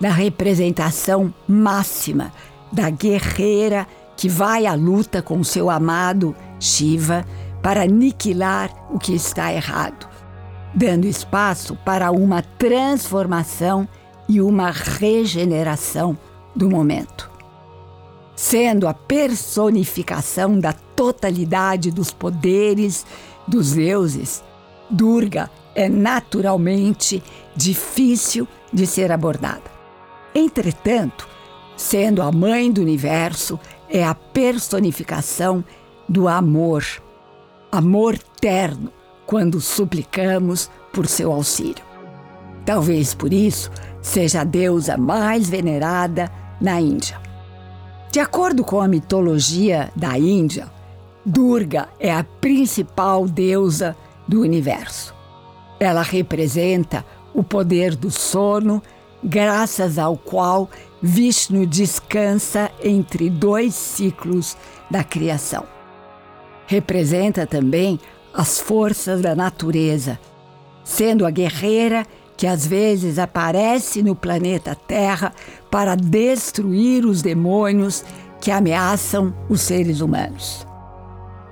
da representação máxima da guerreira que vai à luta com seu amado Shiva para aniquilar o que está errado, dando espaço para uma transformação e uma regeneração do momento. Sendo a personificação da totalidade dos poderes dos deuses, Durga é naturalmente difícil de ser abordada. Entretanto, sendo a mãe do universo, é a personificação do amor. Amor terno, quando suplicamos por seu auxílio. Talvez por isso seja a deusa mais venerada na Índia. De acordo com a mitologia da Índia, Durga é a principal deusa do universo. Ela representa o poder do sono graças ao qual Vishnu descansa entre dois ciclos da criação. Representa também as forças da natureza, sendo a guerreira que às vezes aparece no planeta Terra para destruir os demônios que ameaçam os seres humanos.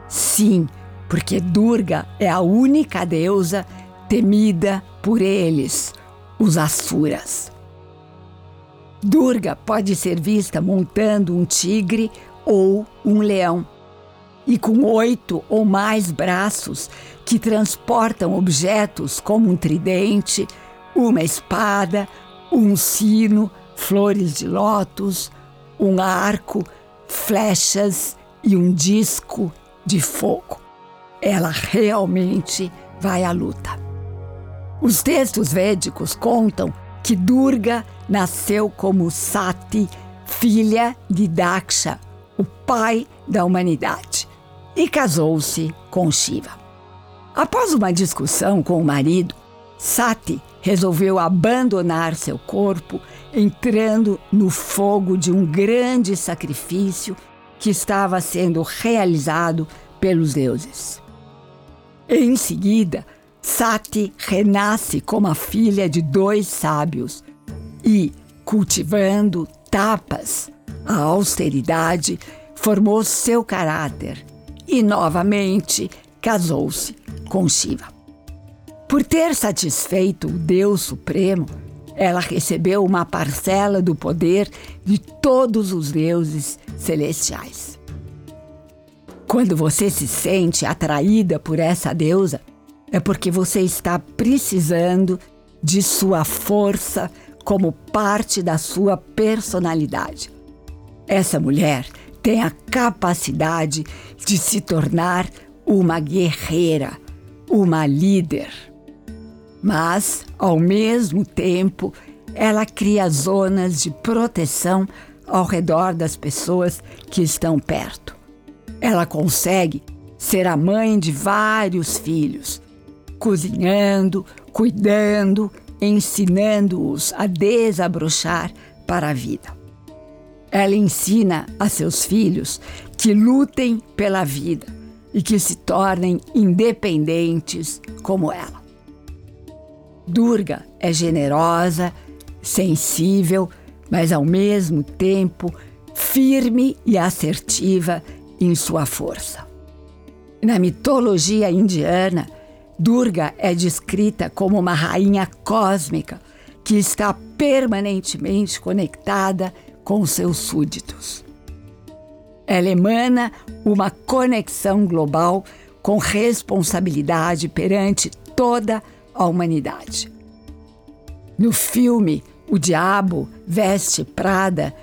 Sim, porque Durga é a única deusa temida por eles, os Asuras. Durga pode ser vista montando um tigre ou um leão, e com oito ou mais braços que transportam objetos como um tridente, uma espada, um sino, flores de lótus, um arco, flechas e um disco de fogo. Ela realmente vai à luta. Os textos védicos contam que Durga nasceu como Sati, filha de Daksha, o pai da humanidade, e casou-se com Shiva. Após uma discussão com o marido, Sati resolveu abandonar seu corpo, entrando no fogo de um grande sacrifício que estava sendo realizado pelos deuses. Em seguida, Sati renasce como a filha de dois sábios e, cultivando tapas, a austeridade, formou seu caráter e novamente casou-se com Shiva. Por ter satisfeito o Deus Supremo, ela recebeu uma parcela do poder de todos os deuses celestiais. Quando você se sente atraída por essa deusa, é porque você está precisando de sua força como parte da sua personalidade. Essa mulher tem a capacidade de se tornar uma guerreira, uma líder. Mas, ao mesmo tempo, ela cria zonas de proteção ao redor das pessoas que estão perto. Ela consegue ser a mãe de vários filhos, cozinhando, cuidando, ensinando-os a desabrochar para a vida. Ela ensina a seus filhos que lutem pela vida e que se tornem independentes como ela. Durga é generosa, sensível, mas ao mesmo tempo firme e assertiva em sua força. Na mitologia indiana, Durga é descrita como uma rainha cósmica que está permanentemente conectada com seus súditos. Ela emana uma conexão global com responsabilidade perante toda a humanidade. No filme O Diabo Veste Prada,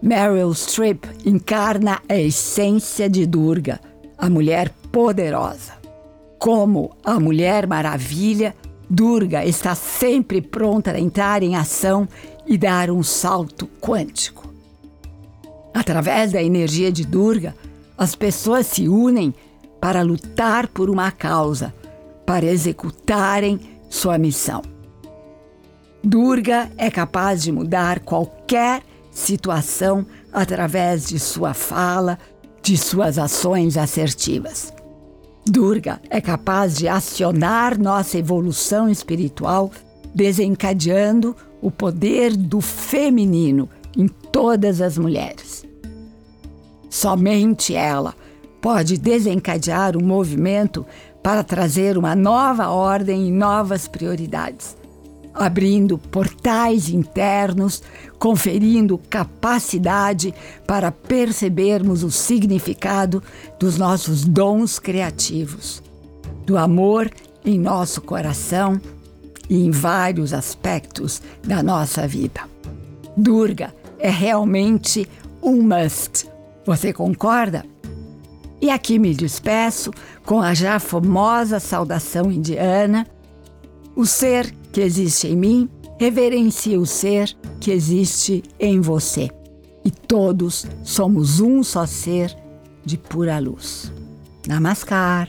Meryl Streep encarna a essência de Durga, a mulher poderosa. Como a Mulher Maravilha, Durga está sempre pronta a entrar em ação e dar um salto quântico. Através da energia de Durga, as pessoas se unem para lutar por uma causa, para executarem sua missão. Durga é capaz de mudar qualquer situação através de sua fala, de suas ações assertivas. Durga é capaz de acionar nossa evolução espiritual, desencadeando o poder do feminino em todas as mulheres. Somente ela pode desencadear um movimento para trazer uma nova ordem e novas prioridades abrindo portais internos, conferindo capacidade para percebermos o significado dos nossos dons criativos, do amor em nosso coração e em vários aspectos da nossa vida. Durga é realmente um must. Você concorda? E aqui me despeço com a já famosa saudação indiana: o ser que existe em mim reverencia o ser que existe em você. E todos somos um só ser de pura luz. Namaskar.